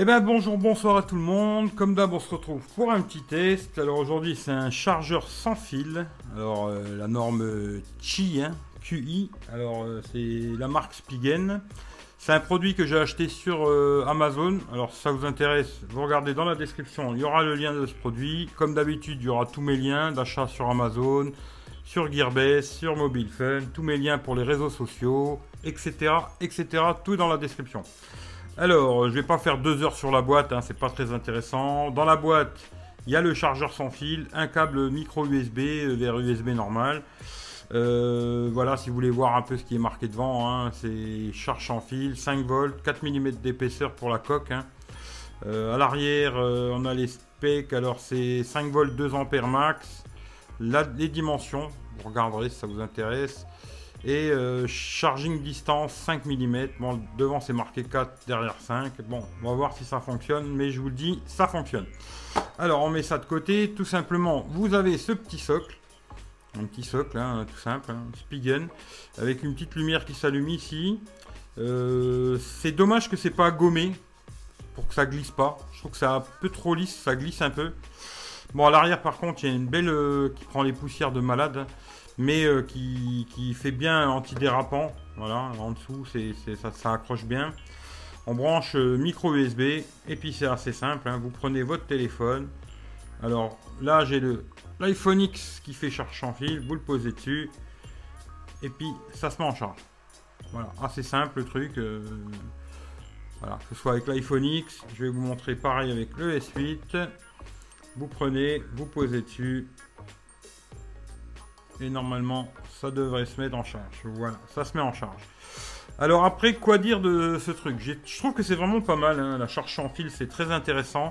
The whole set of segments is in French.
Eh ben bonjour, bonsoir à tout le monde. Comme d'hab, on se retrouve pour un petit test. Alors aujourd'hui, c'est un chargeur sans fil. Alors euh, la norme QI, hein. Alors euh, c'est la marque Spigen. C'est un produit que j'ai acheté sur euh, Amazon. Alors si ça vous intéresse, vous regardez dans la description, il y aura le lien de ce produit. Comme d'habitude, il y aura tous mes liens d'achat sur Amazon, sur Gearbest, sur Mobile Fun, tous mes liens pour les réseaux sociaux, etc., etc. Tout dans la description. Alors, je vais pas faire deux heures sur la boîte, hein, c'est pas très intéressant. Dans la boîte, il y a le chargeur sans fil, un câble micro USB euh, vers USB normal. Euh, voilà, si vous voulez voir un peu ce qui est marqué devant, hein, c'est charge sans fil, 5 volts, 4 mm d'épaisseur pour la coque. Hein. Euh, à l'arrière, on a les specs, alors c'est 5 volts 2 ampères max. les dimensions, vous regarderez si ça vous intéresse. Et euh, charging distance 5 mm. Bon, devant c'est marqué 4, derrière 5. Bon, on va voir si ça fonctionne, mais je vous le dis, ça fonctionne. Alors on met ça de côté. Tout simplement, vous avez ce petit socle. Un petit socle, hein, tout simple, hein, Spigen, avec une petite lumière qui s'allume ici. Euh, c'est dommage que c'est pas gommé pour que ça glisse pas. Je trouve que c'est un peu trop lisse, ça glisse un peu. Bon, à l'arrière, par contre, il y a une belle euh, qui prend les poussières de malade mais euh, qui, fait bien antidérapant. Voilà, en dessous, c'est, ça, accroche bien. On branche euh, micro USB et puis c'est assez simple. Hein. Vous prenez votre téléphone. Alors là, j'ai le l'iPhone X qui fait charge sans fil. Vous le posez dessus et puis ça se met en charge. Voilà, assez simple le truc. Euh, voilà, que ce soit avec l'iPhone X, je vais vous montrer pareil avec le S8. Vous prenez, vous posez dessus et normalement, ça devrait se mettre en charge. Voilà, ça se met en charge. Alors après, quoi dire de ce truc? Je trouve que c'est vraiment pas mal. Hein. La charge sans fil, c'est très intéressant.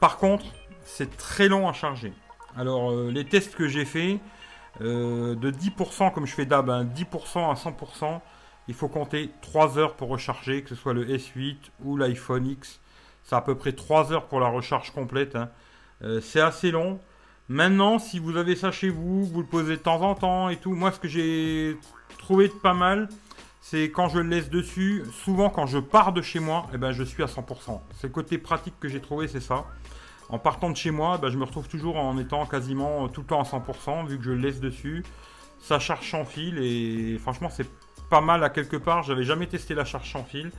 Par contre, c'est très long à charger. Alors, euh, les tests que j'ai fait, euh, de 10%, comme je fais d'hab, 10% hein, à 100%, il faut compter 3 heures pour recharger, que ce soit le S8 ou l'iPhone X. C'est à peu près 3 heures pour la recharge complète. Hein. Euh, c'est assez long. Maintenant, si vous avez ça chez vous, vous le posez de temps en temps et tout. Moi, ce que j'ai trouvé de pas mal, c'est quand je le laisse dessus. Souvent, quand je pars de chez moi, eh ben, je suis à 100%. C'est le côté pratique que j'ai trouvé, c'est ça. En partant de chez moi, ben, je me retrouve toujours en étant quasiment tout le temps à 100%, vu que je le laisse dessus. Ça charge sans fil et franchement, c'est pas mal à quelque part. J'avais jamais testé la charge sans fil.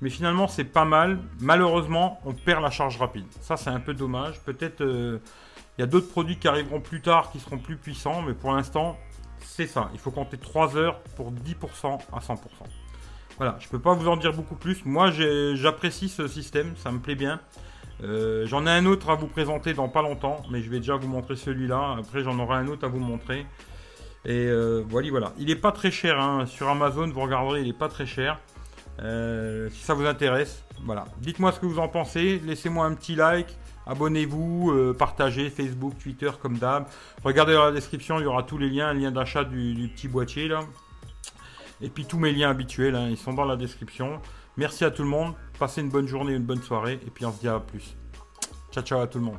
Mais finalement, c'est pas mal. Malheureusement, on perd la charge rapide. Ça, c'est un peu dommage. Peut-être euh, il y a d'autres produits qui arriveront plus tard qui seront plus puissants, mais pour l'instant, c'est ça. Il faut compter 3 heures pour 10% à 100%. Voilà, je ne peux pas vous en dire beaucoup plus. Moi, j'apprécie ce système, ça me plaît bien. Euh, j'en ai un autre à vous présenter dans pas longtemps, mais je vais déjà vous montrer celui-là. Après, j'en aurai un autre à vous montrer. Et euh, voilà, voilà. Il n'est pas très cher hein. sur Amazon, vous regarderez, il n'est pas très cher. Euh, si ça vous intéresse, voilà. Dites-moi ce que vous en pensez, laissez-moi un petit like, abonnez-vous, euh, partagez Facebook, Twitter comme d'hab. Regardez dans la description, il y aura tous les liens, le lien d'achat du, petit boîtier là. Et puis tous mes liens habituels, hein, ils sont dans la description. Merci à tout le monde, passez une bonne journée, une bonne soirée, et puis on se dit à plus. Ciao ciao à tout le monde.